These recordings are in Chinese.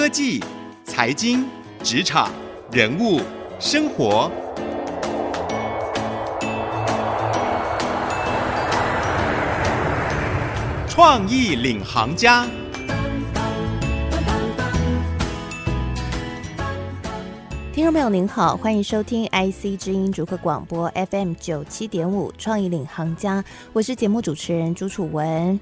科技、财经、职场、人物、生活，创意领航家。听众朋友您好，欢迎收听 IC 之音逐客广播 FM 九七点五创意领航家，我是节目主持人朱楚文。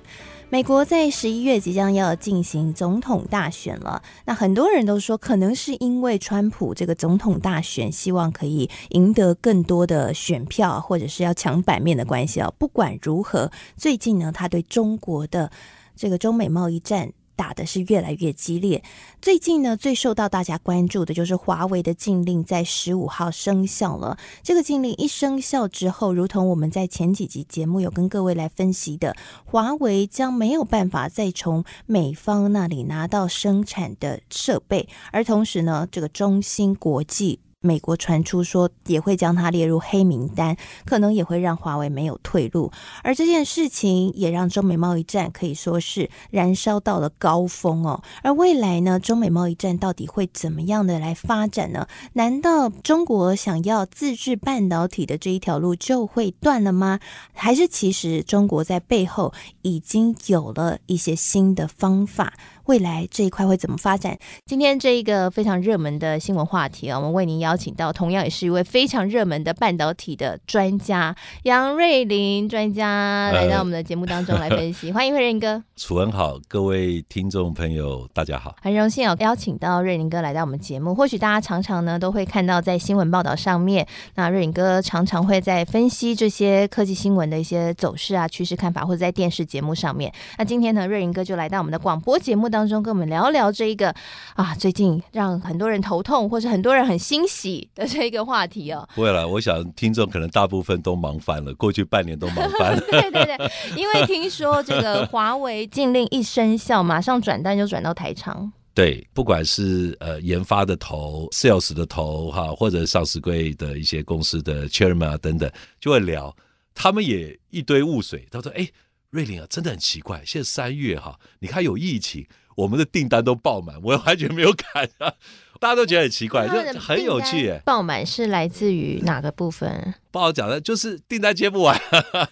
美国在十一月即将要进行总统大选了，那很多人都说，可能是因为川普这个总统大选，希望可以赢得更多的选票，或者是要抢版面的关系啊。不管如何，最近呢，他对中国的这个中美贸易战。打的是越来越激烈。最近呢，最受到大家关注的就是华为的禁令在十五号生效了。这个禁令一生效之后，如同我们在前几集节目有跟各位来分析的，华为将没有办法再从美方那里拿到生产的设备，而同时呢，这个中芯国际。美国传出说也会将它列入黑名单，可能也会让华为没有退路。而这件事情也让中美贸易战可以说是燃烧到了高峰哦。而未来呢，中美贸易战到底会怎么样的来发展呢？难道中国想要自制半导体的这一条路就会断了吗？还是其实中国在背后已经有了一些新的方法？未来这一块会怎么发展？今天这一个非常热门的新闻话题啊，我们为您邀请到同样也是一位非常热门的半导体的专家杨瑞林专家来到我们的节目当中来分析。呃、欢迎瑞林哥，楚文好，各位听众朋友大家好，很荣幸有邀请到瑞林哥来到我们节目。或许大家常常呢都会看到在新闻报道上面，那瑞林哥常常会在分析这些科技新闻的一些走势啊、趋势看法，或者在电视节目上面。那今天呢，瑞林哥就来到我们的广播节目当中。当中跟我们聊聊这一个啊，最近让很多人头痛，或是很多人很欣喜的这一个话题哦。不会了，我想听众可能大部分都忙翻了，过去半年都忙翻了。对对对，因为听说这个华为禁令一生效，马上转单就转到台厂。对，不管是呃研发的头、sales 的头哈，或者上市柜的一些公司的 chairman 啊等等，就会聊，他们也一堆雾水。他说：“哎，瑞临啊，真的很奇怪，现在三月哈，你看有疫情。”我们的订单都爆满，我完全没有赶啊！大家都觉得很奇怪，就很有趣耶。爆满是来自于哪个部分？不好讲的，就是订单接不完。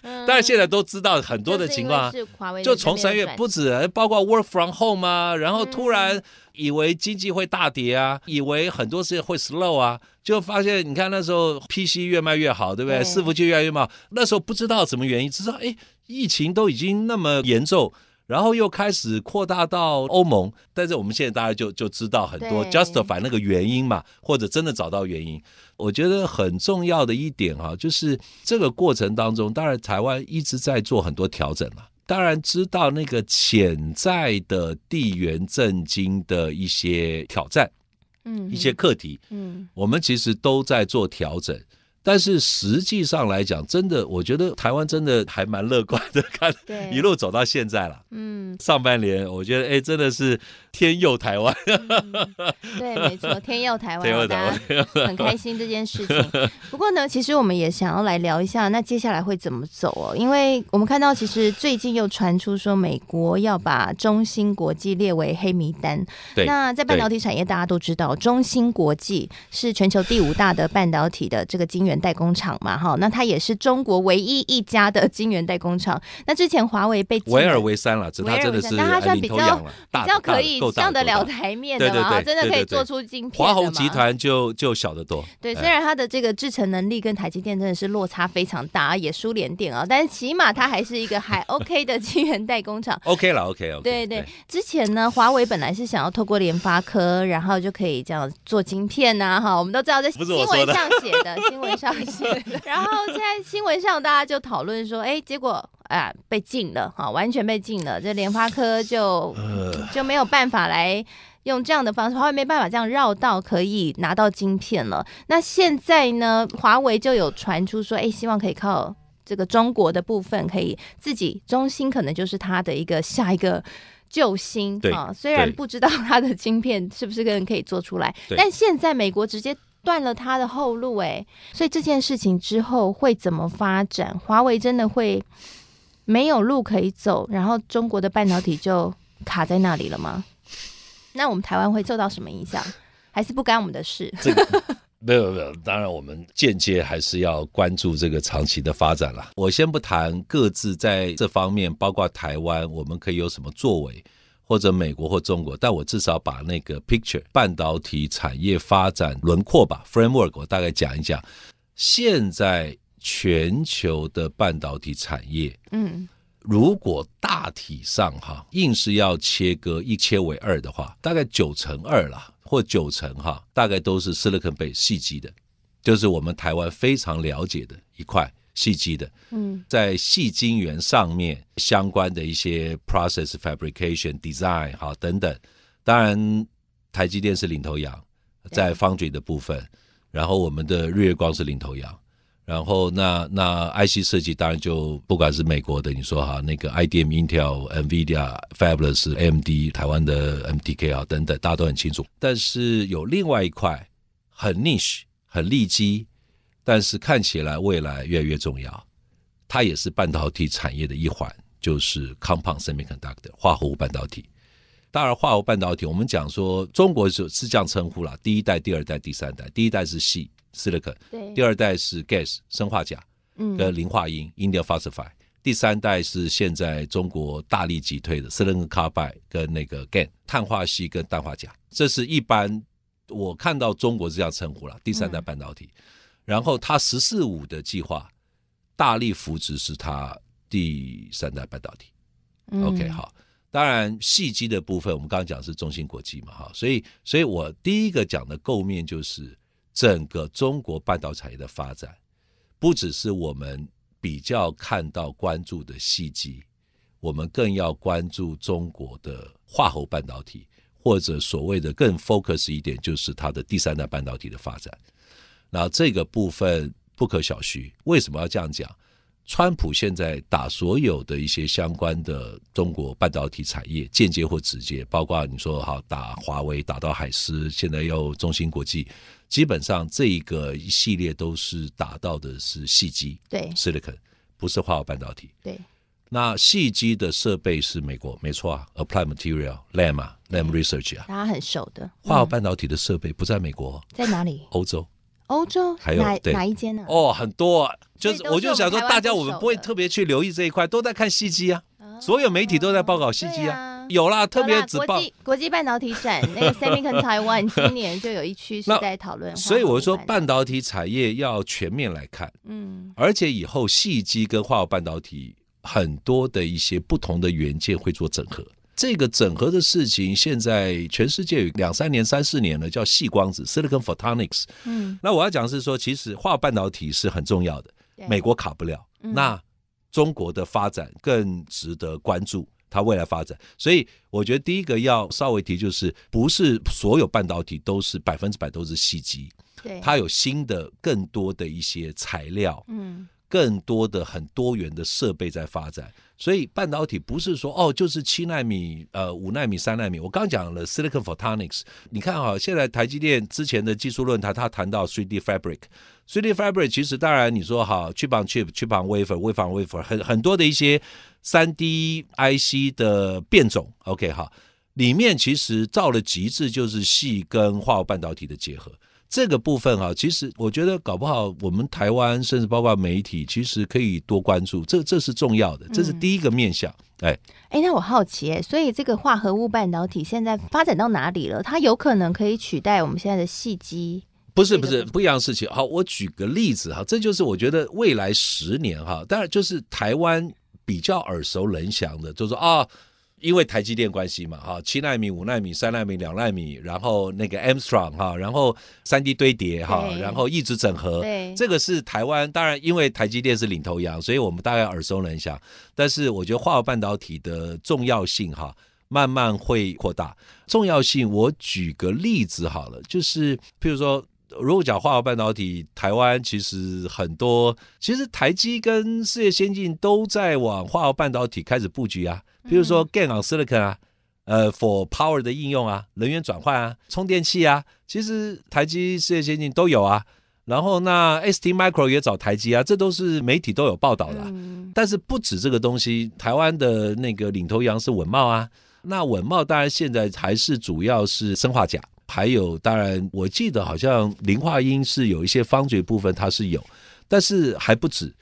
嗯、但是现在都知道很多的情况，就从三月不止，包括 work from home 啊，然后突然以为经济会大跌啊，以为很多事情会 slow 啊，就发现你看那时候 PC 越卖越好，对不对？伺服器越来越好，那时候不知道什么原因，只知道哎，疫情都已经那么严重。然后又开始扩大到欧盟，但是我们现在大家就就知道很多 justify 那个原因嘛，或者真的找到原因。我觉得很重要的一点哈，就是这个过程当中，当然台湾一直在做很多调整嘛，当然知道那个潜在的地缘政经的一些挑战，嗯，一些课题，嗯，我们其实都在做调整。但是实际上来讲，真的，我觉得台湾真的还蛮乐观的，看一路走到现在了。嗯，上半年我觉得，哎，真的是天佑台湾。嗯、对，没错，天佑台湾，天佑台湾，很开心这件事情。不过呢，其实我们也想要来聊一下，那接下来会怎么走哦？因为我们看到，其实最近又传出说，美国要把中芯国际列为黑名单。对。那在半导体产业，大家都知道，中芯国际是全球第五大的半导体的这个晶圆。代工厂嘛，哈，那它也是中国唯一一家的晶圆代工厂。那之前华为被唯二为三了，它真的是那它算比较比较可以上得了台面的嘛，真的可以做出晶片。华虹集团就就小得多。对，虽然它的这个制程能力跟台积电真的是落差非常大，也输联电啊，但是起码它还是一个还 OK 的晶圆代工厂。OK 了，OK OK。对对，之前呢，华为本来是想要透过联发科，然后就可以这样做晶片呐，哈，我们都知道在新闻上写的 新闻上。然后现在新闻上大家就讨论说，哎，结果啊被禁了哈，完全被禁了。这联发科就就没有办法来用这样的方式，华为没办法这样绕道可以拿到晶片了。那现在呢，华为就有传出说，哎，希望可以靠这个中国的部分，可以自己中芯可能就是他的一个下一个救星啊。虽然不知道他的晶片是不是个人可以做出来，但现在美国直接。断了他的后路，哎，所以这件事情之后会怎么发展？华为真的会没有路可以走，然后中国的半导体就卡在那里了吗？那我们台湾会受到什么影响？还是不干我们的事？这 个没有没有，当然我们间接还是要关注这个长期的发展了。我先不谈各自在这方面，包括台湾，我们可以有什么作为，或者美国或中国，但我至少把那个 picture 半导体产业发展轮廓吧 framework 我大概讲一讲。现在全球的半导体产业，嗯，如果大体上哈硬是要切割一切为二的话，大概九成二啦。或九成哈，大概都是 silicon base 矽基的，就是我们台湾非常了解的一块矽基的。嗯，在细晶圆上面相关的一些 process fabrication design 哈等等，当然台积电是领头羊，在 foundry 的部分，然后我们的日月光是领头羊。然后那那 IC 设计当然就不管是美国的，你说哈那个 IDM、Intel、NVIDIA、Fabless、AMD、台湾的 MTK 啊等等，大家都很清楚。但是有另外一块很 niche、很利基，但是看起来未来越来越重要，它也是半导体产业的一环，就是 Compound Semiconductor 化合物半导体。当然，化合物半导体我们讲说中国是是这样称呼啦，第一代、第二代、第三代，第一代是矽。Silicon，对，第二代是 Gas 生化钾，嗯，跟磷化铟 Indium Phosphide，第三代是现在中国大力击推的 Silicon Carbide 跟那个 GaN 碳化矽跟氮化钾，这是一般我看到中国是这样称呼了，第三代半导体。嗯、然后他十四五的计划大力扶植是他第三代半导体。嗯、OK，好，当然细机的部分我们刚刚讲是中芯国际嘛，哈，所以所以我第一个讲的构面就是。整个中国半导体产业的发展，不只是我们比较看到关注的细机，我们更要关注中国的化合半导体，或者所谓的更 focus 一点，就是它的第三代半导体的发展。那这个部分不可小觑。为什么要这样讲？川普现在打所有的一些相关的中国半导体产业，间接或直接，包括你说好打华为，打到海思，现在又中芯国际，基本上这一个一系列都是打到的是细基，对，silicon 不是化合物半导体，对。那细基的设备是美国，没错啊，Applied Material、Lam 啊，Lam Research 啊，大家很熟的。化合物半导体的设备不在美国，在哪里？欧洲。欧洲还有哪哪一间呢？哦，很多，啊，就是我就想说，大家我们不会特别去留意这一块，都在看细机啊，所有媒体都在报告细机啊，有啦，特别只报国际国际半导体展那个 Semicon Taiwan 今年就有一区是在讨论，所以我说半导体产业要全面来看，嗯，而且以后细机跟化合物半导体很多的一些不同的元件会做整合。这个整合的事情，现在全世界有两三年、三四年了，叫细光子 （Silicon Photonics）。嗯，那我要讲的是说，其实化半导体是很重要的，美国卡不了。那中国的发展更值得关注，它未来发展。所以我觉得第一个要稍微提，就是不是所有半导体都是百分之百都是细基，对，它有新的、更多的一些材料，嗯，更多的很多元的设备在发展。所以半导体不是说哦，就是七纳米、呃五纳米、三纳米。我刚讲了 Silicon Photonics，你看哈，现在台积电之前的技术论坛，他谈到 3D Fabric，3D Fabric 其实当然你说好 Chip on Chip、Chip on Wafer，Wafer on Wafer，很很多的一些三 D IC 的变种，OK 哈，里面其实到了极致就是细跟化合半导体的结合。这个部分啊，其实我觉得搞不好我们台湾甚至包括媒体，其实可以多关注，这这是重要的，这是第一个面向。哎、嗯，哎，那我好奇哎，所以这个化合物半导体现在发展到哪里了？它有可能可以取代我们现在的细机？不是不是不一样的事情。好，我举个例子哈，这就是我觉得未来十年哈，当然就是台湾比较耳熟能详的，就是说啊。因为台积电关系嘛，哈，七纳米、五纳米、三纳米、两纳米，然后那个 Armstrong 哈，然后三 D 堆叠哈，然后一直整合，对，这个是台湾。当然，因为台积电是领头羊，所以我们大概耳熟能详。但是，我觉得化合物半导体的重要性哈，慢慢会扩大。重要性，我举个例子好了，就是譬如说，如果讲化合物半导体，台湾其实很多，其实台积跟世界先进都在往化合物半导体开始布局啊。比如说 GaN on Silicon 啊，呃，for power 的应用啊，能源转换啊，充电器啊，其实台积、世界先进都有啊。然后那 ST Micro 也找台积啊，这都是媒体都有报道的。但是不止这个东西，台湾的那个领头羊是稳懋啊，那稳懋当然现在还是主要是生化镓，还有当然我记得好像林化銦是有一些方嘴部分它是有，但是还不止，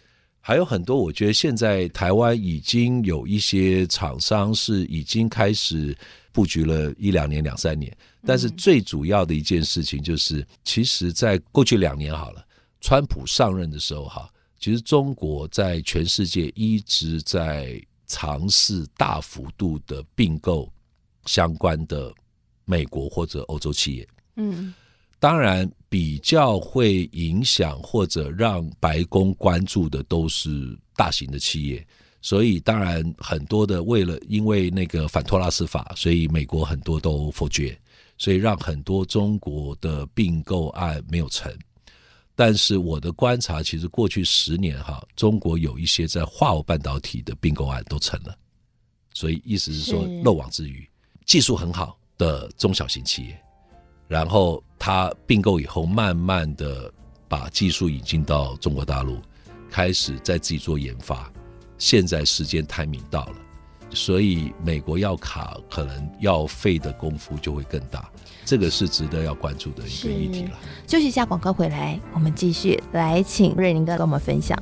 还有很多。我觉得现在台湾已经有一些厂商是已经开始布局了一两年、两三年。但是最主要的一件事情就是，其实，在过去两年好了，川普上任的时候哈，其实中国在全世界一直在。尝试大幅度的并购相关的美国或者欧洲企业，嗯，当然比较会影响或者让白宫关注的都是大型的企业，所以当然很多的为了因为那个反托拉斯法，所以美国很多都否决，所以让很多中国的并购案没有成。但是我的观察，其实过去十年哈，中国有一些在化合物半导体的并购案都成了，所以意思是说漏网之鱼，技术很好的中小型企业，然后它并购以后，慢慢的把技术引进到中国大陆，开始在自己做研发，现在时间 timing 到了。所以美国要卡，可能要费的功夫就会更大，这个是值得要关注的一个议题了。休息一下，广告回来，我们继续来请瑞霖哥跟我们分享。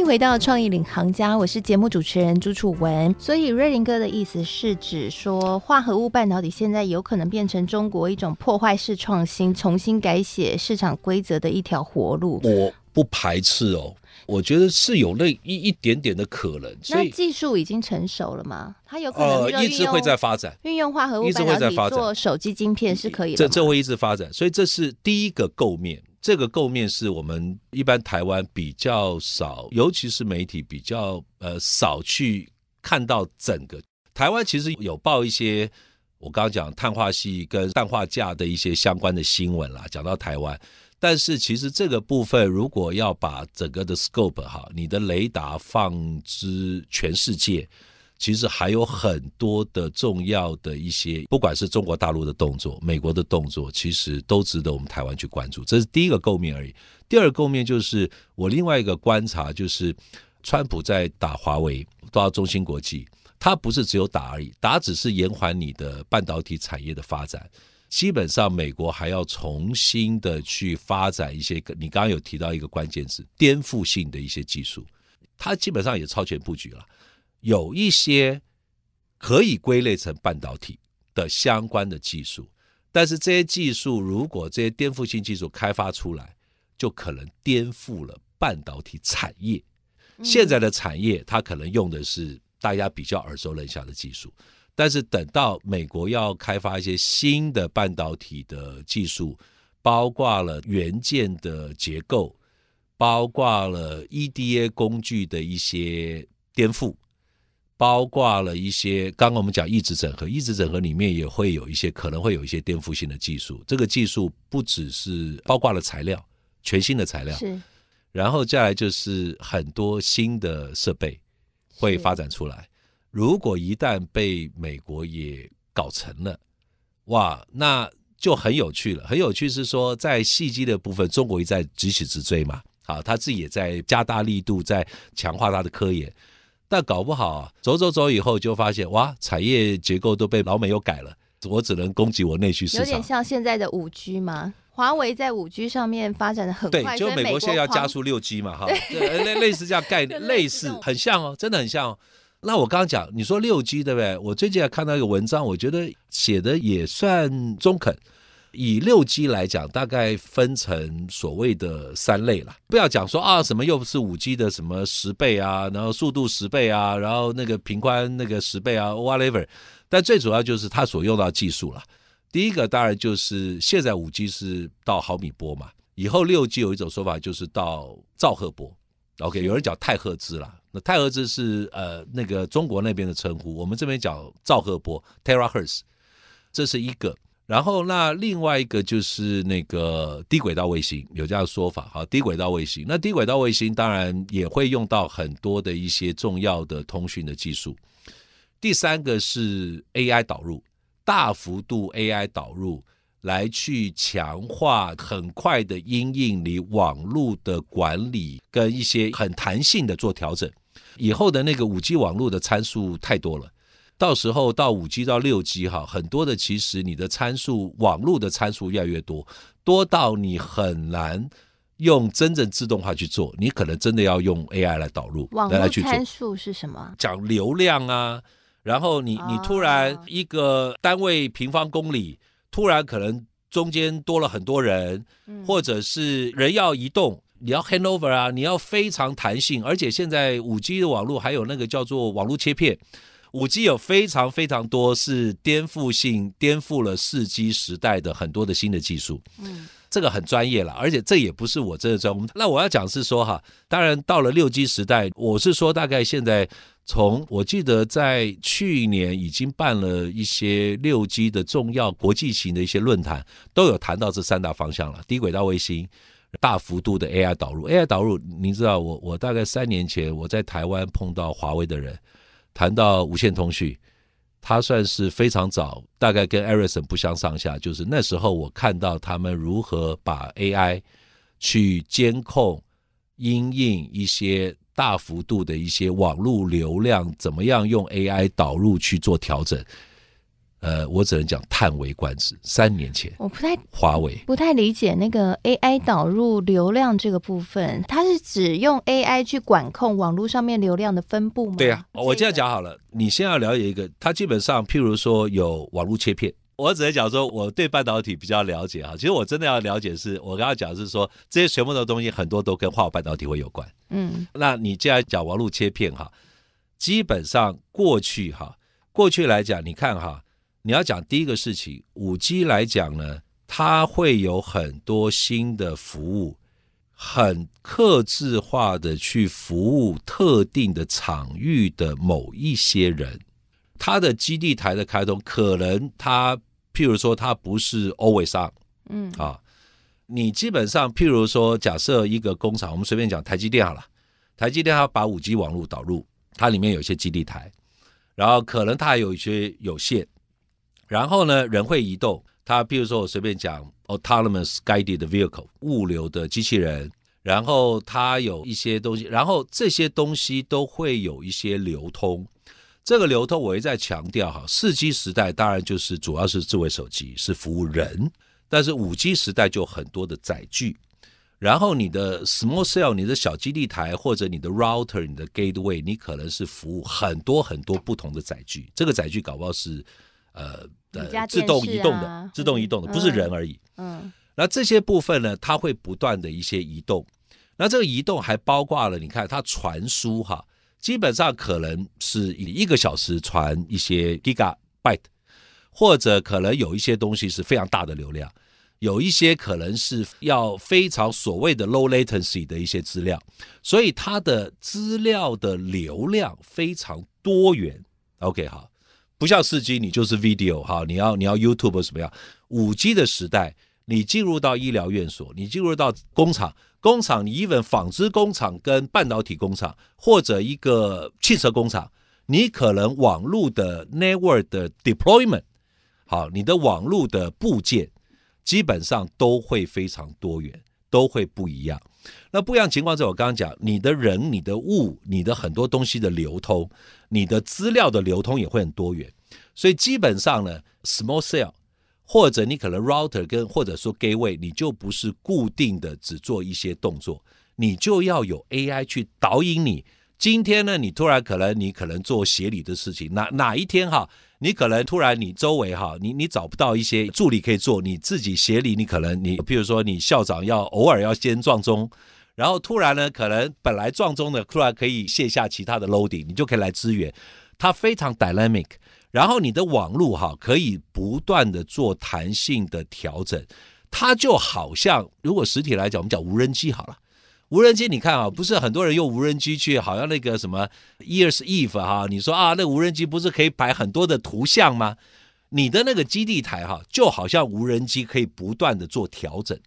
回到创意领航家，我是节目主持人朱楚文。所以瑞林哥的意思是指说，化合物半导体现在有可能变成中国一种破坏式创新、重新改写市场规则的一条活路。我不排斥哦，我觉得是有那一一点点的可能。那技术已经成熟了吗？它有可能呃一直会在发展，运用化合物半导体做手机晶片是可以的。这这会一直发展，所以这是第一个构面。这个构面是我们一般台湾比较少，尤其是媒体比较呃少去看到整个台湾。其实有报一些我刚刚讲碳化系跟氮化价的一些相关的新闻啦，讲到台湾。但是其实这个部分如果要把整个的 scope 哈，你的雷达放之全世界。其实还有很多的重要的一些，不管是中国大陆的动作、美国的动作，其实都值得我们台湾去关注。这是第一个构面而已。第二个构面就是我另外一个观察，就是川普在打华为，到中芯国际，他不是只有打而已，打只是延缓你的半导体产业的发展。基本上，美国还要重新的去发展一些，你刚刚有提到一个关键字，颠覆性的一些技术，它基本上也超前布局了。有一些可以归类成半导体的相关的技术，但是这些技术如果这些颠覆性技术开发出来，就可能颠覆了半导体产业。现在的产业它可能用的是大家比较耳熟能详的技术，但是等到美国要开发一些新的半导体的技术，包括了元件的结构，包括了 EDA 工具的一些颠覆。包括了一些，刚刚我们讲抑制整合，抑制整合里面也会有一些可能会有一些颠覆性的技术。这个技术不只是包括了材料，全新的材料，是，然后再来就是很多新的设备会发展出来。如果一旦被美国也搞成了，哇，那就很有趣了。很有趣是说，在矽基的部分，中国一再急起直追嘛，好，他自己也在加大力度，在强化他的科研。但搞不好啊，走走走以后就发现哇，产业结构都被老美又改了，我只能攻击我内需市场。有点像现在的五 G 吗？华为在五 G 上面发展的很快，对，就美国现在要加速六 G 嘛，哈，类类似这样概 念，类似很像哦，真的很像哦。那我刚刚讲，你说六 G 对不对？我最近还看到一个文章，我觉得写的也算中肯。以六 G 来讲，大概分成所谓的三类了。不要讲说啊，什么又不是五 G 的什么十倍啊，然后速度十倍啊，然后那个频宽那个十倍啊，whatever。但最主要就是它所用到技术了。第一个当然就是现在五 G 是到毫米波嘛，以后六 G 有一种说法就是到兆赫波。OK，有人讲太赫兹啦，那太赫兹是呃那个中国那边的称呼，我们这边讲兆赫波 （terahertz），这是一个。然后那另外一个就是那个低轨道卫星，有这样说法哈，低轨道卫星。那低轨道卫星当然也会用到很多的一些重要的通讯的技术。第三个是 AI 导入，大幅度 AI 导入。来去强化很快的因应你网络的管理跟一些很弹性的做调整，以后的那个五 G 网络的参数太多了，到时候到五 G 到六 G 哈，很多的其实你的参数网络的参数越来越多，多到你很难用真正自动化去做，你可能真的要用 AI 来导入来去做参数是什么？讲流量啊，然后你你突然一个单位平方公里。突然可能中间多了很多人，或者是人要移动，你要 handover 啊，你要非常弹性，而且现在五 G 的网络还有那个叫做网络切片，五 G 有非常非常多是颠覆性、颠覆了四 G 时代的很多的新的技术。嗯，这个很专业了，而且这也不是我真的专。那我要讲是说哈，当然到了六 G 时代，我是说大概现在。从我记得在去年已经办了一些六 G 的重要国际型的一些论坛，都有谈到这三大方向了：低轨道卫星、大幅度的 AI 导入。AI 导入，您知道我我大概三年前我在台湾碰到华为的人，谈到无线通讯，他算是非常早，大概跟 Ericsson 不相上下。就是那时候我看到他们如何把 AI 去监控、因应一些。大幅度的一些网络流量，怎么样用 AI 导入去做调整？呃，我只能讲叹为观止。三年前，我不太华为不太理解那个 AI 导入流量这个部分，它是指用 AI 去管控网络上面流量的分布吗？对啊，我这样讲好了，你先要了解一个，它基本上譬如说有网络切片。我只能讲说，我对半导体比较了解哈。其实我真的要了解是，是我刚刚讲是说，这些全部的东西很多都跟化学半导体会有关。嗯，那你既然讲网络切片哈，基本上过去哈，过去来讲，你看哈，你要讲第一个事情，五 G 来讲呢，它会有很多新的服务，很客制化的去服务特定的场域的某一些人。它的基地台的开通，可能它譬如说它不是 always on，嗯啊，你基本上譬如说假设一个工厂，我们随便讲台积电好了，台积电它把五 G 网络导入，它里面有一些基地台，然后可能它还有一些有线，然后呢人会移动，它譬如说我随便讲 autonomous guided vehicle 物流的机器人，然后它有一些东西，然后这些东西都会有一些流通。这个流通我一再强调哈，四 G 时代当然就是主要是智慧手机是服务人，但是五 G 时代就很多的载具，然后你的 small cell 你的小基地台或者你的 router 你的 gateway 你可能是服务很多很多不同的载具，这个载具搞不好是呃呃自动移动的，自动移动的不是人而已，嗯，那这些部分呢，它会不断的一些移动，那这个移动还包括了你看它传输哈。基本上可能是以一个小时传一些 gigabyte，或者可能有一些东西是非常大的流量，有一些可能是要非常所谓的 low latency 的一些资料，所以它的资料的流量非常多元。OK，好，不像四 G，你就是 video 哈，你要你要 YouTube 什么样？五 G 的时代，你进入到医疗院所，你进入到工厂。工厂，你 even 纺织工厂跟半导体工厂，或者一个汽车工厂，你可能网络的 network 的 deployment，好，你的网络的部件基本上都会非常多元，都会不一样。那不一样情况，在我刚刚讲，你的人、你的物、你的很多东西的流通，你的资料的流通也会很多元。所以基本上呢，small cell。或者你可能 router 跟或者说 gateway，你就不是固定的只做一些动作，你就要有 AI 去导引你。今天呢，你突然可能你可能做协理的事情，哪哪一天哈，你可能突然你周围哈，你你找不到一些助理可以做，你自己协理，你可能你譬如说你校长要偶尔要先撞钟，然后突然呢，可能本来撞钟的突然可以卸下其他的 loading，你就可以来支援，它非常 dynamic。然后你的网络哈可以不断的做弹性的调整，它就好像如果实体来讲，我们讲无人机好了，无人机，你看啊，不是很多人用无人机去，好像那个什么，Ears Eve 哈，你说啊，那无人机不是可以摆很多的图像吗？你的那个基地台哈，就好像无人机可以不断的做调整，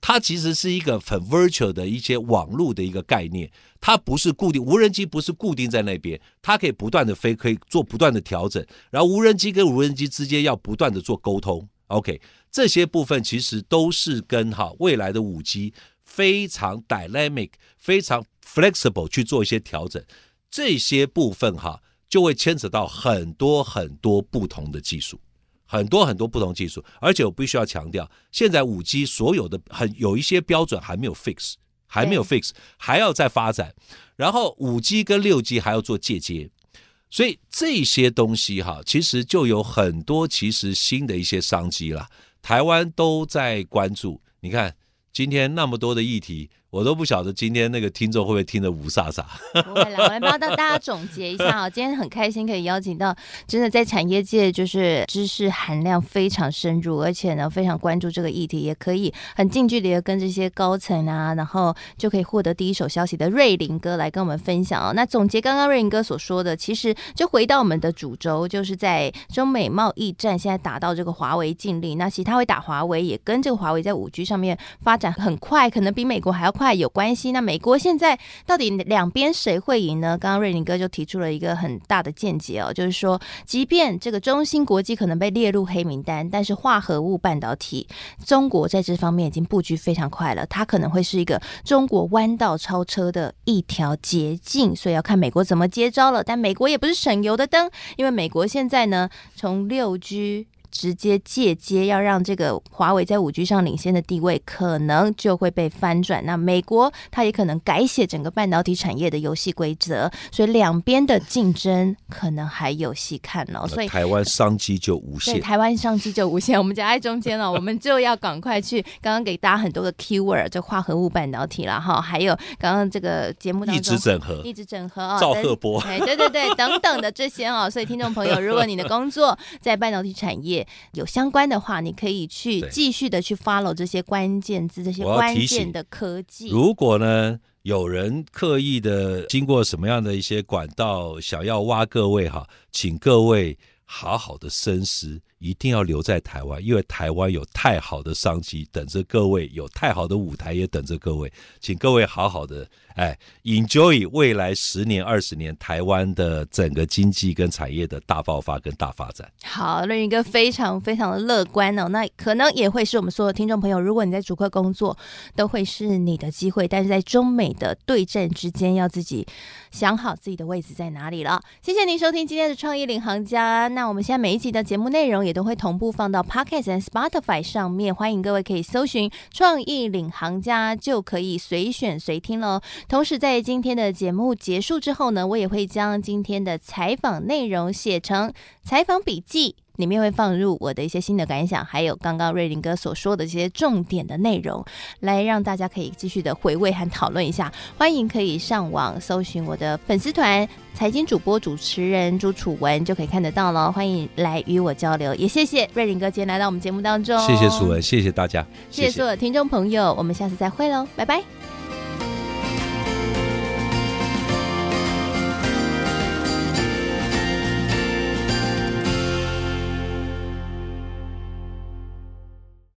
它其实是一个很 virtual 的一些网络的一个概念，它不是固定，无人机不是固定在那边，它可以不断的飞，可以做不断的调整，然后无人机跟无人机之间要不断的做沟通，OK，这些部分其实都是跟哈未来的五 G 非常 dynamic、非常 flexible 去做一些调整，这些部分哈就会牵扯到很多很多不同的技术。很多很多不同技术，而且我必须要强调，现在五 G 所有的很有一些标准还没有 fix，还没有 fix，还要再发展。然后五 G 跟六 G 还要做借接，所以这些东西哈，其实就有很多其实新的一些商机了。台湾都在关注，你看今天那么多的议题。我都不晓得今天那个听众会不会听得雾煞煞。不会啦，我来帮大家总结一下啊。今天很开心可以邀请到真的在产业界就是知识含量非常深入，而且呢非常关注这个议题，也可以很近距离的跟这些高层啊，然后就可以获得第一手消息的瑞林哥来跟我们分享哦。那总结刚刚瑞林哥所说的，其实就回到我们的主轴，就是在中美贸易战现在打到这个华为禁令，那其他会打华为，也跟这个华为在五 G 上面发展很快，可能比美国还要。快有关系？那美国现在到底两边谁会赢呢？刚刚瑞林哥就提出了一个很大的见解哦，就是说，即便这个中芯国际可能被列入黑名单，但是化合物半导体，中国在这方面已经布局非常快了，它可能会是一个中国弯道超车的一条捷径，所以要看美国怎么接招了。但美国也不是省油的灯，因为美国现在呢，从六 G。直接借接，要让这个华为在五 G 上领先的地位，可能就会被翻转。那美国它也可能改写整个半导体产业的游戏规则，所以两边的竞争可能还有戏看哦。所以台湾商机就无限，台湾商机就无限。我们夹在中间了，我们就要赶快去。刚刚给大家很多的 keyword，就化合物半导体了哈，还有刚刚这个节目当中一直整合，一直整合啊，赵赫波，对对对对，等等的这些哦。所以听众朋友，如果你的工作在半导体产业，有相关的话，你可以去继续的去 follow 这些关键字，这些关键的科技。如果呢，有人刻意的经过什么样的一些管道，想要挖各位哈，请各位好好的深思。一定要留在台湾，因为台湾有太好的商机等着各位，有太好的舞台也等着各位，请各位好好的哎，enjoy 未来十年、二十年台湾的整个经济跟产业的大爆发跟大发展。好，瑞霖哥非常非常的乐观哦，那可能也会是我们所有听众朋友，如果你在主客工作，都会是你的机会，但是在中美的对战之间，要自己想好自己的位置在哪里了。谢谢您收听今天的创意领航家，那我们现在每一集的节目内容。也都会同步放到 Podcast 和 Spotify 上面，欢迎各位可以搜寻“创意领航家”，就可以随选随听喽。同时，在今天的节目结束之后呢，我也会将今天的采访内容写成采访笔记。里面会放入我的一些新的感想，还有刚刚瑞林哥所说的这些重点的内容，来让大家可以继续的回味和讨论一下。欢迎可以上网搜寻我的粉丝团“财经主播主持人朱楚文”，就可以看得到了。欢迎来与我交流，也谢谢瑞林哥今天来到我们节目当中。谢谢楚文，谢谢大家，谢谢，所有听众朋友，我们下次再会喽，拜拜。